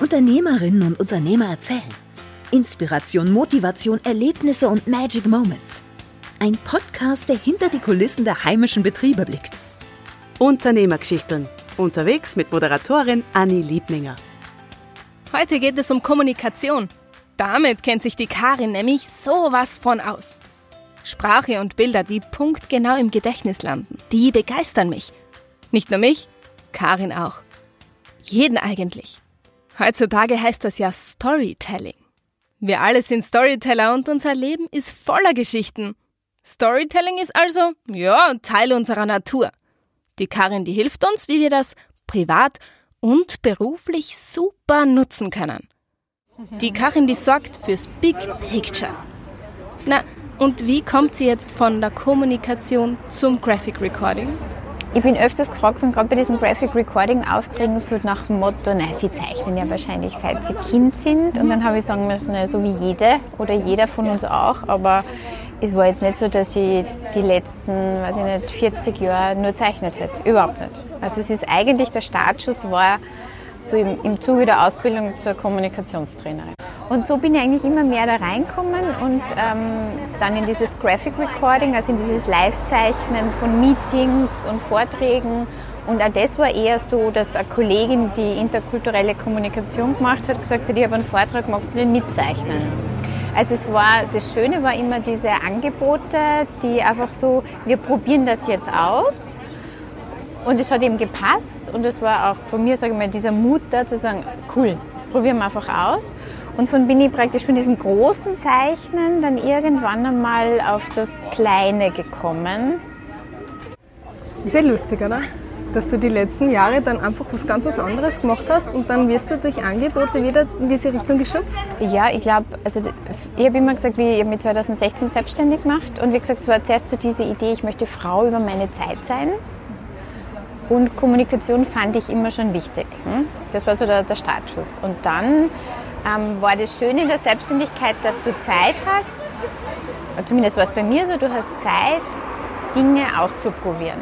Unternehmerinnen und Unternehmer erzählen. Inspiration, Motivation, Erlebnisse und Magic Moments. Ein Podcast, der hinter die Kulissen der heimischen Betriebe blickt. Unternehmergeschichten. Unterwegs mit Moderatorin Anni Liebninger. Heute geht es um Kommunikation. Damit kennt sich die Karin nämlich sowas von aus. Sprache und Bilder, die punktgenau im Gedächtnis landen, die begeistern mich. Nicht nur mich, Karin auch. Jeden eigentlich. Heutzutage heißt das ja Storytelling. Wir alle sind Storyteller und unser Leben ist voller Geschichten. Storytelling ist also, ja, Teil unserer Natur. Die Karin, die hilft uns, wie wir das privat und beruflich super nutzen können. Die Karin, die sorgt fürs Big Picture. Na, und wie kommt sie jetzt von der Kommunikation zum Graphic Recording? Ich bin öfters gefragt und gerade bei diesen Graphic Recording Aufträgen so nach dem Motto, nein, sie zeichnen ja wahrscheinlich seit sie Kind sind. Und dann habe ich sagen müssen, so wie jede oder jeder von uns auch. Aber es war jetzt nicht so, dass ich die letzten, weiß ich nicht, 40 Jahre nur zeichnet hätte. Überhaupt nicht. Also es ist eigentlich der Startschuss war so im, im Zuge der Ausbildung zur Kommunikationstrainerin. Und so bin ich eigentlich immer mehr da reinkommen und ähm, dann in dieses Graphic Recording, also in dieses Live-Zeichnen von Meetings und Vorträgen. Und auch das war eher so, dass eine Kollegin, die interkulturelle Kommunikation gemacht hat, gesagt hat, ich habe einen Vortrag gemacht, du den mitzeichnen. Also es war, das Schöne war immer diese Angebote, die einfach so, wir probieren das jetzt aus. Und es hat eben gepasst und es war auch von mir, sage ich mal, dieser Mut da zu sagen, cool, das probieren wir einfach aus. Und von bin ich praktisch von diesem großen Zeichnen dann irgendwann einmal auf das Kleine gekommen. Ist ja lustig, oder? Dass du die letzten Jahre dann einfach was ganz was anderes gemacht hast und dann wirst du durch Angebote wieder in diese Richtung geschöpft? Ja, ich glaube, also ich habe immer gesagt, wie ich mich 2016 selbstständig gemacht und wie gesagt, es war zuerst so diese Idee, ich möchte Frau über meine Zeit sein. Und Kommunikation fand ich immer schon wichtig. Hm? Das war so der, der Startschuss. Und dann ähm, war das Schöne in der Selbstständigkeit, dass du Zeit hast, zumindest war es bei mir so, du hast Zeit, Dinge auszuprobieren.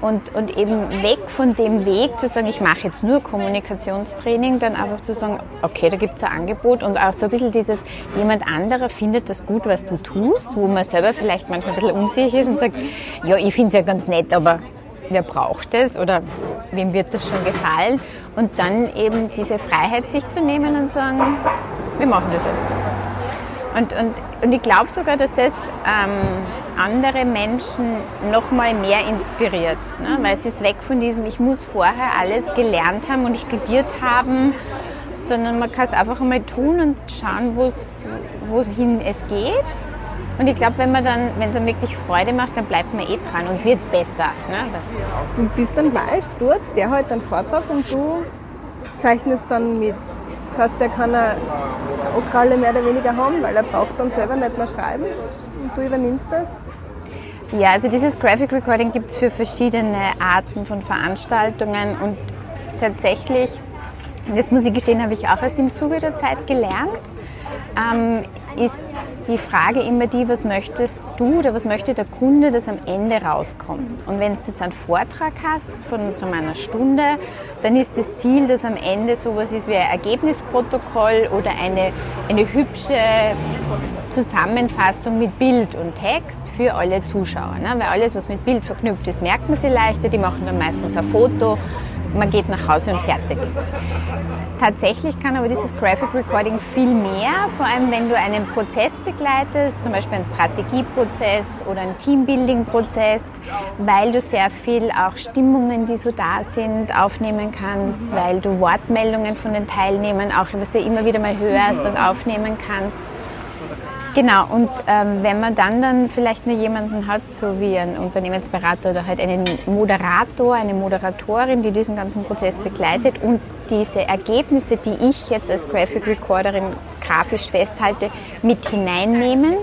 Und, und eben weg von dem Weg zu sagen, ich mache jetzt nur Kommunikationstraining, dann einfach zu sagen, okay, da gibt es ein Angebot und auch so ein bisschen dieses, jemand anderer findet das gut, was du tust, wo man selber vielleicht manchmal ein bisschen unsicher ist und sagt, ja, ich finde es ja ganz nett, aber wer braucht es oder wem wird das schon gefallen? Und dann eben diese Freiheit sich zu nehmen und sagen, wir machen das jetzt. Und, und, und ich glaube sogar, dass das ähm, andere Menschen noch mal mehr inspiriert. Ne? Weil es ist weg von diesem, ich muss vorher alles gelernt haben und studiert haben, sondern man kann es einfach einmal tun und schauen, wohin es geht und ich glaube, wenn man dann, wenn es einem wirklich Freude macht, dann bleibt man eh dran und wird besser. Ne? Du bist dann live dort, der hält einen Vortrag und du zeichnest dann mit. Das heißt, der kann eine Saukralle mehr oder weniger haben, weil er braucht dann selber nicht mehr schreiben und du übernimmst das. Ja, also dieses Graphic Recording gibt es für verschiedene Arten von Veranstaltungen und tatsächlich, das muss ich gestehen, habe ich auch erst im Zuge der Zeit gelernt, ähm, ist die Frage immer die, was möchtest du oder was möchte der Kunde, dass am Ende rauskommt. Und wenn du jetzt einen Vortrag hast von so einer Stunde, dann ist das Ziel, dass am Ende sowas ist wie ein Ergebnisprotokoll oder eine, eine hübsche Zusammenfassung mit Bild und Text für alle Zuschauer. Ne? Weil alles, was mit Bild verknüpft ist, merkt man sich leichter. Die machen dann meistens ein Foto, man geht nach Hause und fertig. Tatsächlich kann aber dieses Graphic Recording viel mehr, vor allem wenn du einen Prozess begleitest, zum Beispiel einen Strategieprozess oder einen Teambuilding-Prozess, weil du sehr viel auch Stimmungen, die so da sind, aufnehmen kannst, weil du Wortmeldungen von den Teilnehmern auch, was immer wieder mal hörst und aufnehmen kannst. Genau, und ähm, wenn man dann, dann vielleicht nur jemanden hat, so wie ein Unternehmensberater oder halt einen Moderator, eine Moderatorin, die diesen ganzen Prozess begleitet und diese Ergebnisse, die ich jetzt als Graphic Recorderin grafisch festhalte, mit hineinnehmen,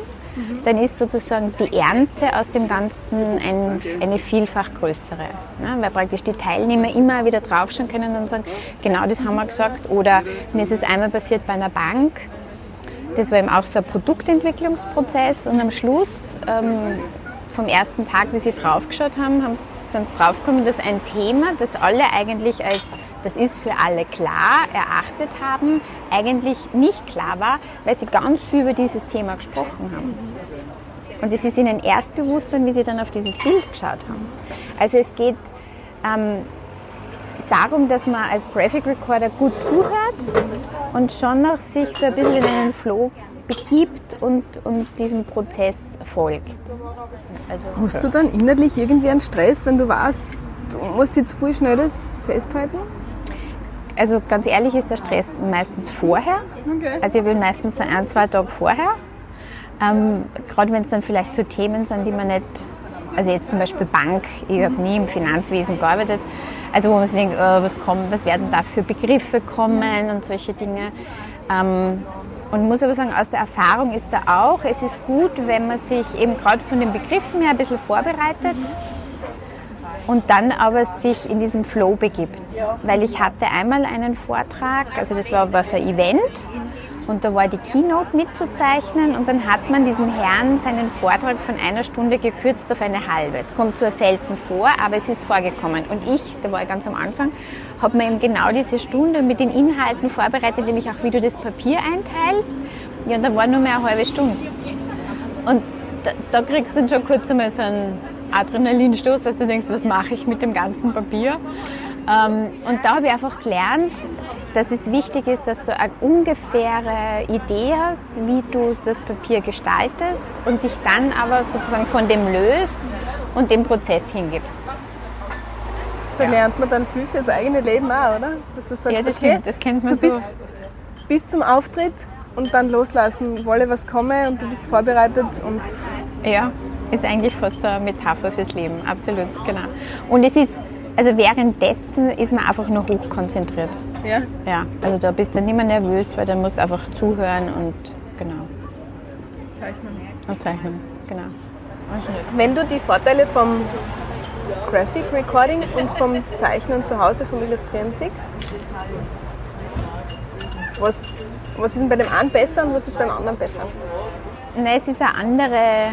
dann ist sozusagen die Ernte aus dem Ganzen ein, eine vielfach größere. Ne? Weil praktisch die Teilnehmer immer wieder draufschauen können und sagen, genau das haben wir gesagt. Oder mir ist es einmal passiert bei einer Bank, das war eben auch so ein Produktentwicklungsprozess und am Schluss ähm, vom ersten Tag, wie sie draufgeschaut haben, haben sie dann draufgekommen, dass ein Thema, das alle eigentlich als das ist für alle klar erachtet haben, eigentlich nicht klar war, weil sie ganz viel über dieses Thema gesprochen haben. Und es ist ihnen erst bewusst worden, wie sie dann auf dieses Bild geschaut haben. Also es geht ähm, darum, dass man als Graphic Recorder gut zuhört und schon noch sich so ein bisschen in einen Flow begibt und, und diesem Prozess folgt. Also, Hast du dann innerlich irgendwie einen Stress, wenn du weißt, du musst jetzt viel schnell das festhalten? Also ganz ehrlich ist der Stress meistens vorher. Okay. Also ich bin meistens so ein, zwei Tage vorher. Ähm, Gerade wenn es dann vielleicht so Themen sind, die man nicht, also jetzt zum Beispiel Bank, ich habe nie im Finanzwesen gearbeitet, also wo man sich denkt, oh, was, kommt, was werden da für Begriffe kommen und solche Dinge. Ähm, und muss aber sagen, aus der Erfahrung ist da auch, es ist gut, wenn man sich eben gerade von den Begriffen her ein bisschen vorbereitet und dann aber sich in diesen Flow begibt. Weil ich hatte einmal einen Vortrag, also das war, war so ein Event und da war die Keynote mitzuzeichnen und dann hat man diesen Herrn seinen Vortrag von einer Stunde gekürzt auf eine halbe. Es kommt zwar selten vor, aber es ist vorgekommen. Und ich, da war ich ganz am Anfang, habe mir eben genau diese Stunde mit den Inhalten vorbereitet, nämlich auch wie du das Papier einteilst. Ja, und da war nur mehr eine halbe Stunde. Und da, da kriegst du dann schon kurz einmal so einen Adrenalinstoß, dass du denkst, was mache ich mit dem ganzen Papier? Ähm, und da habe ich einfach gelernt, dass es wichtig ist, dass du eine ungefähre Idee hast, wie du das Papier gestaltest und dich dann aber sozusagen von dem löst und dem Prozess hingibst. Da ja. lernt man dann viel fürs eigene Leben auch, oder? Dass du sagst, ja, das okay, stimmt, das kennt man so. Bis, bis zum Auftritt und dann loslassen, wolle was komme und du bist vorbereitet und... Ja, ist eigentlich fast eine Metapher fürs Leben, absolut, genau. Und es ist, also währenddessen ist man einfach nur hochkonzentriert. Ja? Ja, also da bist du nicht mehr nervös, weil du musst einfach zuhören und genau. Zeichnen. Und zeichnen, genau. Wenn du die Vorteile vom Graphic Recording und vom Zeichnen zu Hause, vom Illustrieren siehst, was, was ist denn bei dem einen besser und was ist beim anderen besser? Nein, es ist eine andere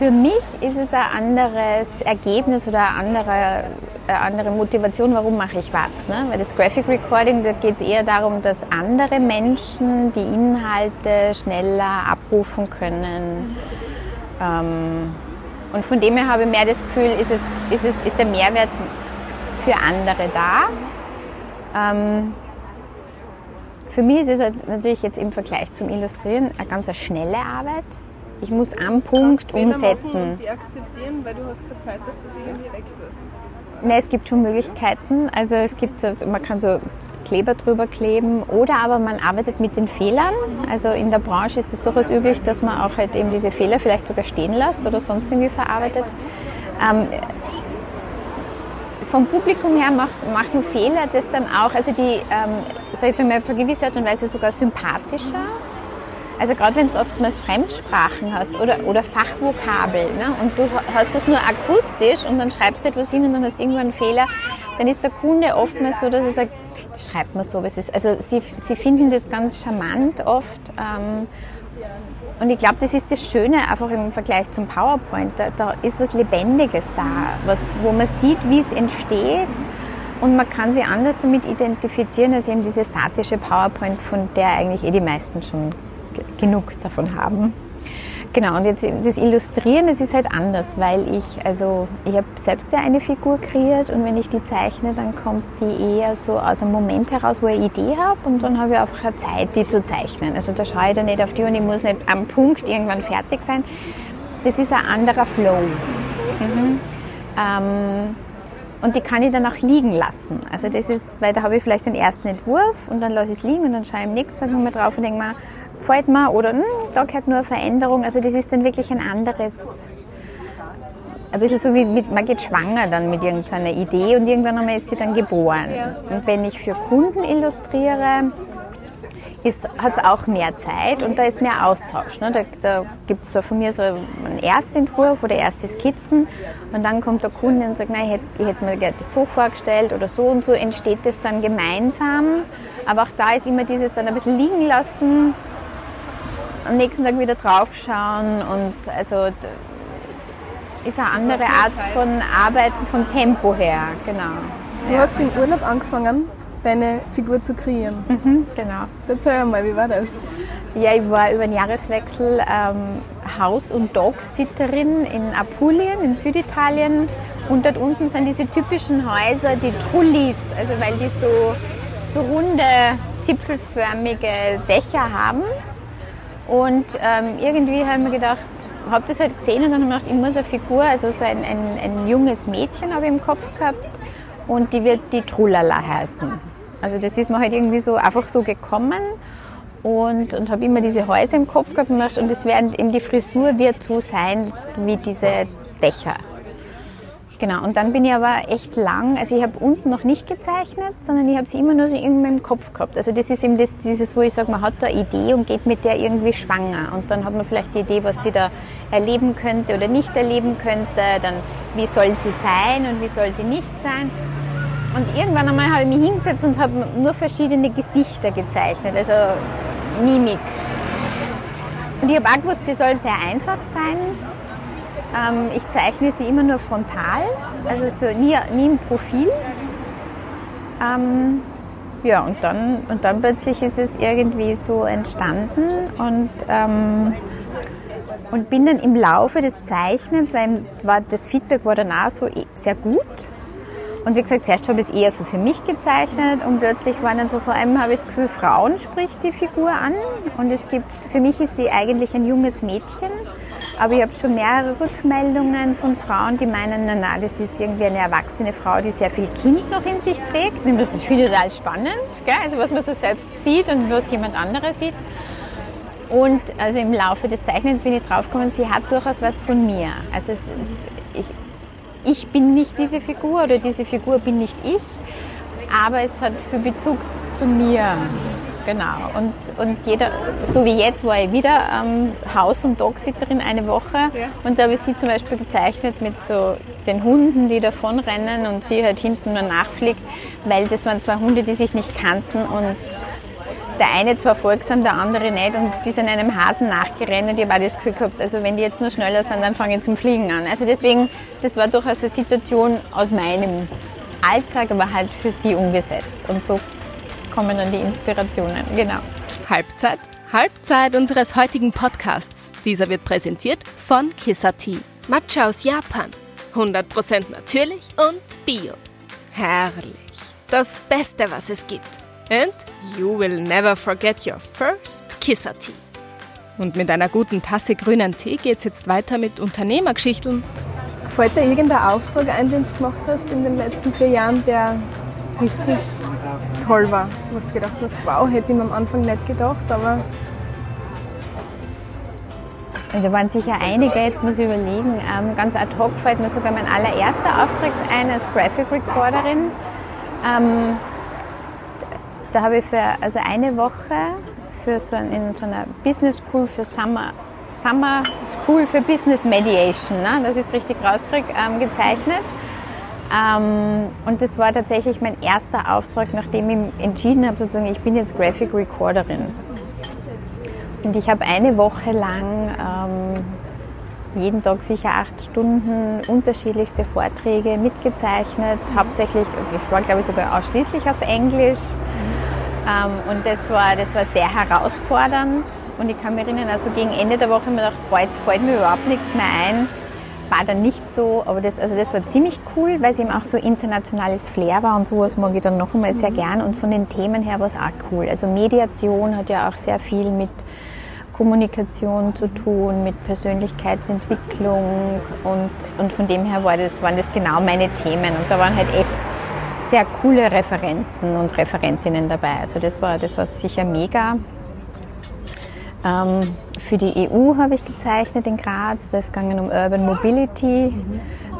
für mich ist es ein anderes Ergebnis oder eine andere, eine andere Motivation, warum mache ich was. Ne? Weil das Graphic Recording, da geht es eher darum, dass andere Menschen die Inhalte schneller abrufen können. Ähm, und von dem her habe ich mehr das Gefühl, ist, es, ist, es, ist der Mehrwert für andere da. Ähm, für mich ist es halt natürlich jetzt im Vergleich zum Illustrieren eine ganz schnelle Arbeit. Ich muss am Punkt umsetzen. Die akzeptieren, weil du hast keine Zeit, dass das irgendwie wegtust. Ne, es gibt schon Möglichkeiten. Also es gibt, man kann so Kleber drüber kleben oder aber man arbeitet mit den Fehlern. Also in der Branche ist es durchaus üblich, dass man auch halt eben diese Fehler vielleicht sogar stehen lässt oder sonst irgendwie verarbeitet. Ähm, vom Publikum her macht, machen Fehler das dann auch, also die, ähm, sag ich mal, auf eine gewisse Art und Weise sogar sympathischer also gerade wenn du oftmals Fremdsprachen hast oder, oder Fachvokabel ne, und du hast das nur akustisch und dann schreibst du etwas hin und dann hast du irgendwann einen Fehler, dann ist der Kunde oftmals so, dass er sagt, das schreibt man so. Was ist. Also sie, sie finden das ganz charmant oft. Ähm, und ich glaube, das ist das Schöne einfach im Vergleich zum PowerPoint. Da, da ist was Lebendiges da, was, wo man sieht, wie es entsteht. Und man kann sich anders damit identifizieren als eben diese statische PowerPoint, von der eigentlich eh die meisten schon genug davon haben. Genau, und jetzt das Illustrieren, das ist halt anders, weil ich, also ich habe selbst ja eine Figur kreiert und wenn ich die zeichne, dann kommt die eher so aus einem Moment heraus, wo ich eine Idee habe und dann habe ich einfach eine Zeit, die zu zeichnen. Also da schaue ich dann nicht auf die und ich muss nicht am Punkt irgendwann fertig sein. Das ist ein anderer Flow. Mhm. Ähm, und die kann ich dann auch liegen lassen. Also das ist, weil da habe ich vielleicht den ersten Entwurf und dann lasse ich es liegen und dann schaue ich am nächsten Tag nochmal drauf und denke mir, gefällt mir oder hm, da gehört nur eine Veränderung. Also das ist dann wirklich ein anderes, ein bisschen so wie mit, man geht schwanger dann mit irgendeiner Idee und irgendwann einmal ist sie dann geboren. Und wenn ich für Kunden illustriere, hat es auch mehr Zeit und da ist mehr Austausch. Ne? Da, da gibt es so von mir so einen Erstentwurf oder erste Skizzen und dann kommt der Kunde und sagt, nein, ich hätte, mir das so vorgestellt oder so und so entsteht das dann gemeinsam. Aber auch da ist immer dieses dann ein bisschen liegen lassen am nächsten Tag wieder draufschauen und also ist eine andere Art von Arbeiten vom Tempo her, genau. Du hast im Urlaub angefangen, deine Figur zu kreieren. Mhm, genau. Erzähl mal, wie war das? Ja, ich war über den Jahreswechsel ähm, Haus- und Dogsitterin in Apulien, in Süditalien. Und dort unten sind diese typischen Häuser, die Trullis, also weil die so, so runde, zipfelförmige Dächer haben. Und ähm, irgendwie habe ich mir gedacht, habe das halt gesehen und dann habe ich gedacht, ich muss eine Figur, also so ein, ein, ein junges Mädchen habe ich im Kopf gehabt und die wird die Trullala heißen. Also das ist mir halt irgendwie so einfach so gekommen und, und habe immer diese Häuser im Kopf gehabt und gedacht, und das werden eben die Frisur wird so sein wie diese Dächer. Genau, und dann bin ich aber echt lang, also ich habe unten noch nicht gezeichnet, sondern ich habe sie immer nur so irgendwie im Kopf gehabt. Also das ist eben das, dieses, wo ich sage, man hat da eine Idee und geht mit der irgendwie schwanger. Und dann hat man vielleicht die Idee, was sie da erleben könnte oder nicht erleben könnte. Dann, wie soll sie sein und wie soll sie nicht sein. Und irgendwann einmal habe ich mich hingesetzt und habe nur verschiedene Gesichter gezeichnet, also Mimik. Und ich habe auch gewusst, sie soll sehr einfach sein. Ähm, ich zeichne sie immer nur frontal, also so nie, nie im Profil. Ähm, ja, und dann, und dann plötzlich ist es irgendwie so entstanden und, ähm, und bin dann im Laufe des Zeichnens, weil war, das Feedback war dann auch so eh sehr gut. Und wie gesagt, zuerst habe ich es eher so für mich gezeichnet und plötzlich waren dann so, vor allem habe ich das Gefühl, Frauen spricht die Figur an und es gibt, für mich ist sie eigentlich ein junges Mädchen aber ich habe schon mehrere Rückmeldungen von Frauen, die meinen, na, na, das ist irgendwie eine erwachsene Frau, die sehr viel Kind noch in sich trägt. Und das finde ich total spannend, gell? also was man so selbst sieht und was jemand anderes sieht. Und also im Laufe des Zeichnens bin ich draufgekommen, sie hat durchaus was von mir. Also es, ich, ich bin nicht diese Figur oder diese Figur bin nicht ich, aber es hat für Bezug zu mir Genau. Und, und jeder, so wie jetzt war ich wieder ähm, Haus- und Dogsitterin eine Woche. Ja. Und da habe ich sie zum Beispiel gezeichnet mit so den Hunden, die davonrennen und sie halt hinten nur nachfliegt, weil das waren zwei Hunde, die sich nicht kannten und der eine zwar folgsam, der andere nicht und die sind einem Hasen nachgerannt und ich habe das Gefühl gehabt, also wenn die jetzt nur schneller sind, dann fange ich zum Fliegen an. Also deswegen, das war durchaus eine Situation aus meinem Alltag, aber halt für sie umgesetzt. Und so kommen dann die Inspirationen. Genau. Halbzeit, Halbzeit unseres heutigen Podcasts. Dieser wird präsentiert von Kisati. Matcha aus Japan. 100% natürlich und bio. Herrlich. Das Beste, was es gibt. And you will never forget your first Kisati. Und mit einer guten Tasse grünen Tee geht's jetzt weiter mit Unternehmergeschichten. Fällt dir irgendein Auftrag ein, den du gemacht hast in den letzten vier Jahren, der richtig toll war. Du hast gedacht hast, wow, hätte ich mir am Anfang nicht gedacht, aber. Da waren sicher einige, jetzt muss ich überlegen. Ähm, ganz ad hoc fällt mir sogar mein allererster Auftrag ein als Graphic Recorderin. Ähm, da habe ich für also eine Woche für so ein, in so einer Business School für Summer, Summer School für Business Mediation, ne, dass ich es richtig rauskriege, ähm, gezeichnet. Ähm, und das war tatsächlich mein erster Auftrag, nachdem ich entschieden habe, sozusagen, ich bin jetzt Graphic Recorderin. Und ich habe eine Woche lang ähm, jeden Tag sicher acht Stunden unterschiedlichste Vorträge mitgezeichnet. Hauptsächlich, ich war glaube ich sogar ausschließlich auf Englisch. Ähm, und das war, das war sehr herausfordernd. Und ich kann mich erinnern, also gegen Ende der Woche mir gedacht, boah, jetzt fällt mir überhaupt nichts mehr ein. War dann nicht so, aber das, also das war ziemlich cool, weil es eben auch so internationales Flair war und sowas mag ich dann noch einmal sehr gern. Und von den Themen her war es auch cool. Also Mediation hat ja auch sehr viel mit Kommunikation zu tun, mit Persönlichkeitsentwicklung. Und, und von dem her war das, waren das genau meine Themen. Und da waren halt echt sehr coole Referenten und Referentinnen dabei. Also das war, das war sicher mega. Ähm, für die EU habe ich gezeichnet in Graz. Das ging um Urban Mobility.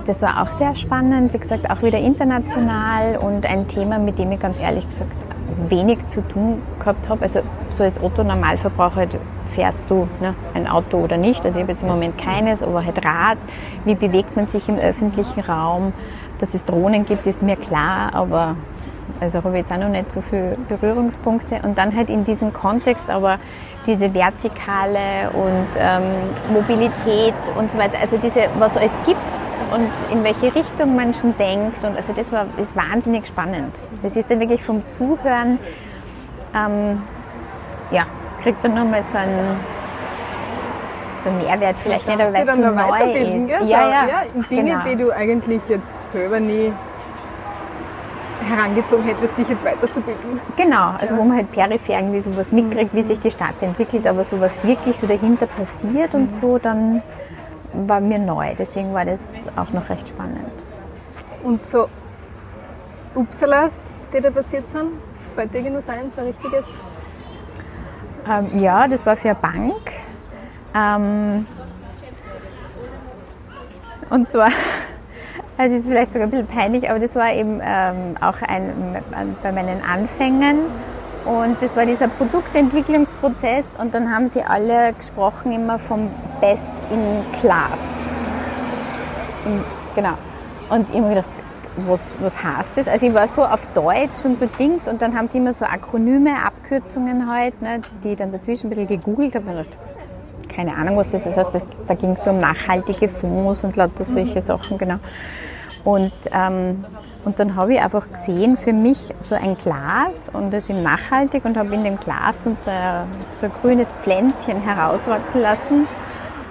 Das war auch sehr spannend. Wie gesagt, auch wieder international und ein Thema, mit dem ich ganz ehrlich gesagt wenig zu tun gehabt habe. Also so als Otto-Normalverbraucher halt fährst du ne, ein Auto oder nicht. Also ich habe jetzt im Moment keines, aber halt Rad. Wie bewegt man sich im öffentlichen Raum? Dass es Drohnen gibt, ist mir klar, aber also habe ich jetzt auch noch nicht so viele Berührungspunkte. Und dann halt in diesem Kontext aber diese Vertikale und ähm, Mobilität und so weiter, also diese, was es gibt und in welche Richtung man schon denkt. Und also das war ist wahnsinnig spannend. Das ist dann wirklich vom Zuhören, ähm, ja, kriegt dann nochmal so einen, so Mehrwert vielleicht nicht, aber weil es so neu ist. Ja, ja, ja, Dinge, genau. die du eigentlich jetzt selber nie herangezogen hättest, dich jetzt weiterzubilden. Genau, also wo man halt peripher irgendwie sowas mitkriegt, wie sich die Stadt entwickelt, aber so was wirklich so dahinter passiert und so, dann war mir neu. Deswegen war das auch noch recht spannend. Und so Upsalas, die da passiert sind, fällt dir noch sein, so ein richtiges? Ähm, ja, das war für eine Bank. Ähm, und zwar Also das ist vielleicht sogar ein bisschen peinlich, aber das war eben ähm, auch ein, bei meinen Anfängen. Und das war dieser Produktentwicklungsprozess und dann haben sie alle gesprochen immer vom Best in Class. Genau. Und ich habe mir gedacht, was, was heißt das? Also ich war so auf Deutsch und so Dings und dann haben sie immer so Akronyme, Abkürzungen halt, ne, die ich dann dazwischen ein bisschen gegoogelt habe und gedacht, keine Ahnung, was das ist. Da, da ging es so um nachhaltige Fonds und lauter solche Sachen, genau. Und, ähm, und dann habe ich einfach gesehen, für mich so ein Glas und das ist nachhaltig und habe in dem Glas dann so ein, so ein grünes Pflänzchen herauswachsen lassen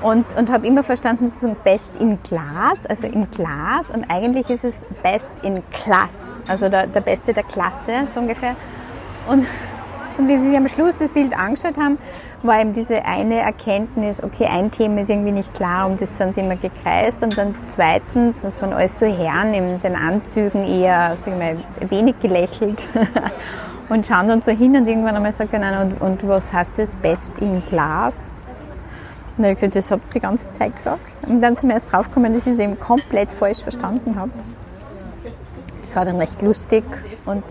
und, und habe immer verstanden, sozusagen Best in Glas, also im Glas und eigentlich ist es Best in Class, also der, der Beste der Klasse, so ungefähr. Und, und wie sie sich am Schluss das Bild angeschaut haben, war eben diese eine Erkenntnis, okay, ein Thema ist irgendwie nicht klar, um das sind sie immer gekreist. Und dann zweitens, das waren alles so Herren in den Anzügen eher, sag ich mal, wenig gelächelt und schauen dann so hin und irgendwann einmal sagt einer, und, und was heißt das, Best in Glas? Und dann habe ich gesagt, das habt ihr die ganze Zeit gesagt. Und dann sind wir erst draufgekommen, dass ich es eben komplett falsch verstanden habe. Das war dann recht lustig und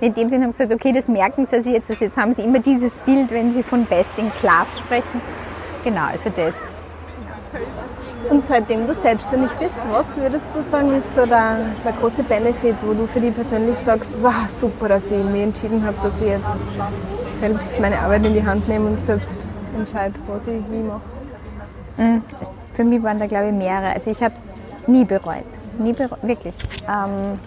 in dem Sinne haben sie gesagt, okay, das merken sie sich jetzt. Also jetzt haben sie immer dieses Bild, wenn sie von Best in Class sprechen. Genau, also das. Und seitdem du selbstständig bist, was würdest du sagen, ist so der, der große Benefit, wo du für dich persönlich sagst, wow, super, dass ich mich entschieden habe, dass ich jetzt selbst meine Arbeit in die Hand nehme und selbst entscheide, was ich wie mache? Mm, für mich waren da, glaube ich, mehrere. Also ich habe es nie bereut. Nie bereut, wirklich. Ähm,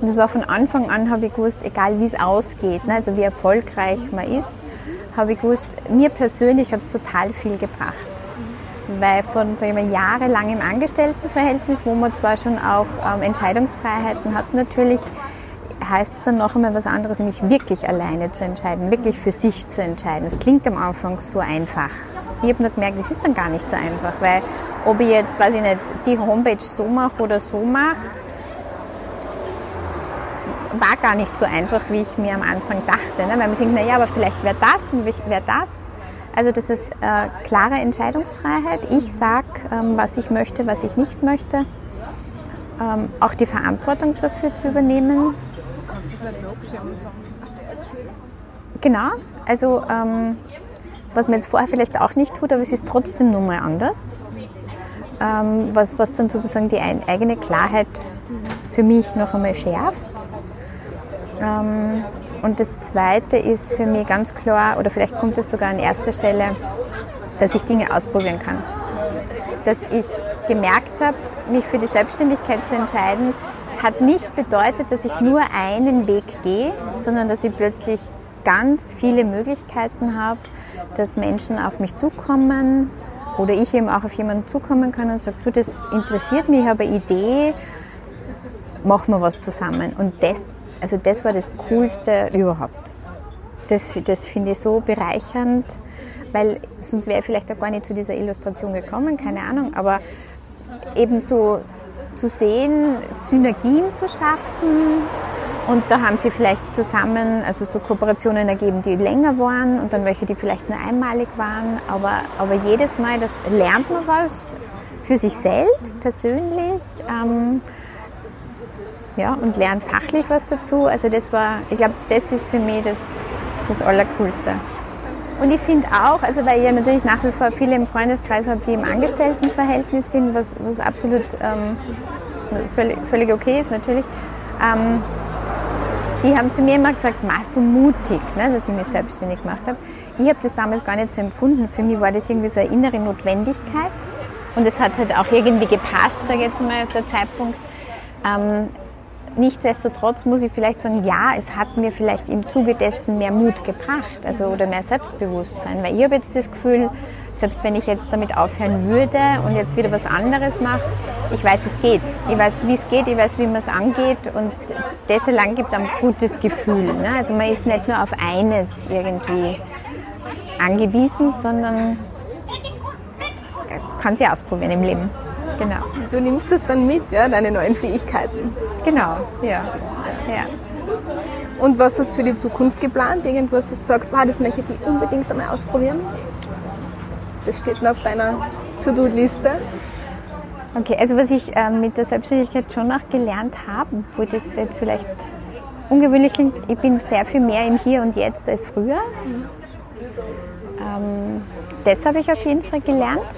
und das war von Anfang an, habe ich gewusst, egal wie es ausgeht, ne, also wie erfolgreich man ist, habe ich gewusst, mir persönlich hat es total viel gebracht. Weil von sagen wir, jahrelangem Angestelltenverhältnis, wo man zwar schon auch ähm, Entscheidungsfreiheiten hat, natürlich heißt es dann noch einmal was anderes, nämlich wirklich alleine zu entscheiden, wirklich für sich zu entscheiden. Es klingt am Anfang so einfach. Ich habe nur gemerkt, es ist dann gar nicht so einfach, weil ob ich jetzt, weiß ich nicht, die Homepage so mache oder so mache, war gar nicht so einfach, wie ich mir am Anfang dachte. Ne? Weil man denkt, naja, aber vielleicht wäre das und wäre das. Also das ist äh, klare Entscheidungsfreiheit. Ich sage, ähm, was ich möchte, was ich nicht möchte. Ähm, auch die Verantwortung dafür zu übernehmen. Du kannst es nicht abschirmen sagen, der ist schuld. Genau. Also ähm, was man jetzt vorher vielleicht auch nicht tut, aber es ist trotzdem nun mal anders. Ähm, was, was dann sozusagen die eigene Klarheit für mich noch einmal schärft. Ähm, und das Zweite ist für mich ganz klar, oder vielleicht kommt es sogar an erster Stelle, dass ich Dinge ausprobieren kann. Dass ich gemerkt habe, mich für die Selbstständigkeit zu entscheiden, hat nicht bedeutet, dass ich nur einen Weg gehe, sondern dass ich plötzlich ganz viele Möglichkeiten habe, dass Menschen auf mich zukommen oder ich eben auch auf jemanden zukommen kann und sage, du, das interessiert mich, ich habe eine Idee, machen wir was zusammen. Und das also das war das Coolste überhaupt. Das, das finde ich so bereichernd, weil sonst wäre ich vielleicht auch gar nicht zu dieser Illustration gekommen, keine Ahnung, aber eben so zu sehen, Synergien zu schaffen und da haben sie vielleicht zusammen, also so Kooperationen ergeben, die länger waren und dann welche, die vielleicht nur einmalig waren, aber, aber jedes Mal, das lernt man was für sich selbst, persönlich. Ähm, ja, und lerne fachlich was dazu. Also das war, ich glaube, das ist für mich das, das Allercoolste. Und ich finde auch, also weil ja natürlich nach wie vor viele im Freundeskreis habe, die im Angestelltenverhältnis sind, was, was absolut ähm, völlig, völlig, okay ist natürlich, ähm, die haben zu mir immer gesagt, mach so mutig, ne, dass ich mich selbstständig gemacht habe. Ich habe das damals gar nicht so empfunden. Für mich war das irgendwie so eine innere Notwendigkeit. Und es hat halt auch irgendwie gepasst, sage ich jetzt mal, der Zeitpunkt. Ähm, nichtsdestotrotz muss ich vielleicht sagen, ja, es hat mir vielleicht im Zuge dessen mehr Mut gebracht, also oder mehr Selbstbewusstsein, weil ich habe jetzt das Gefühl, selbst wenn ich jetzt damit aufhören würde und jetzt wieder was anderes mache, ich weiß, es geht. Ich weiß, wie es geht, ich weiß, wie man es angeht und das allein gibt ein gutes Gefühl. Ne? Also man ist nicht nur auf eines irgendwie angewiesen, sondern kann sie ausprobieren im Leben. Genau. Du nimmst das dann mit, ja, deine neuen Fähigkeiten. Genau, ja. ja. Und was hast du für die Zukunft geplant? Irgendwas, was du sagst, wow, das möchte ich unbedingt einmal ausprobieren? Das steht noch auf deiner To-Do-Liste. Okay, also was ich ähm, mit der Selbstständigkeit schon noch gelernt habe, wo das jetzt vielleicht ungewöhnlich klingt, ich bin sehr viel mehr im Hier und Jetzt als früher. Mhm. Ähm, das habe ich auf jeden Fall gelernt.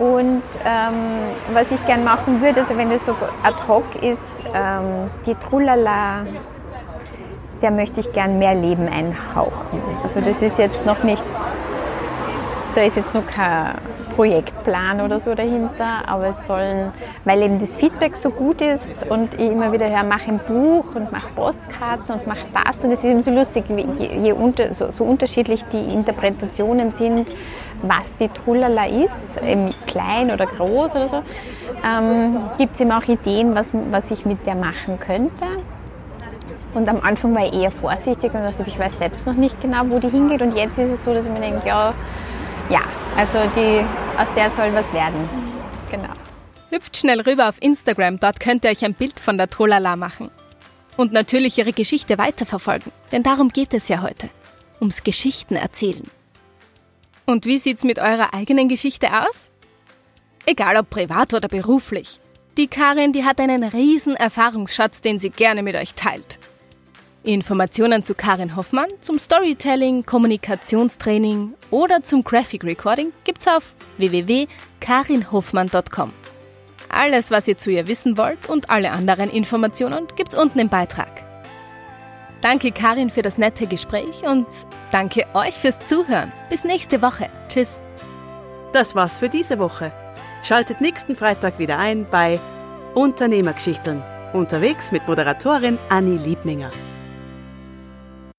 Und ähm, was ich gern machen würde, also wenn das so ad hoc ist, ähm, die Trulala, der möchte ich gern mehr Leben einhauchen. Also das ist jetzt noch nicht, da ist jetzt noch kein Projektplan oder so dahinter, aber es sollen, weil eben das Feedback so gut ist und ich immer wieder höre, mach ein Buch und mach Postkarten und mach das und es ist eben so lustig, je, je unter, so, so unterschiedlich die Interpretationen sind, was die Trullala ist, eben klein oder groß oder so, ähm, gibt es eben auch Ideen, was, was ich mit der machen könnte. Und am Anfang war ich eher vorsichtig und dachte, ich weiß selbst noch nicht genau, wo die hingeht. Und jetzt ist es so, dass ich mir denke, ja, ja, also die, aus der soll was werden. Genau. Hüpft schnell rüber auf Instagram, dort könnt ihr euch ein Bild von der Trolala machen. Und natürlich ihre Geschichte weiterverfolgen, denn darum geht es ja heute. Ums Geschichten erzählen. Und wie sieht's mit eurer eigenen Geschichte aus? Egal ob privat oder beruflich. Die Karin, die hat einen riesen Erfahrungsschatz, den sie gerne mit euch teilt. Informationen zu Karin Hoffmann, zum Storytelling, Kommunikationstraining oder zum Graphic Recording gibt's auf www.karinhoffmann.com. Alles, was ihr zu ihr wissen wollt und alle anderen Informationen gibt's unten im Beitrag. Danke Karin für das nette Gespräch und danke euch fürs Zuhören. Bis nächste Woche. Tschüss. Das war's für diese Woche. Schaltet nächsten Freitag wieder ein bei Unternehmergeschichten. Unterwegs mit Moderatorin Anni Liebninger.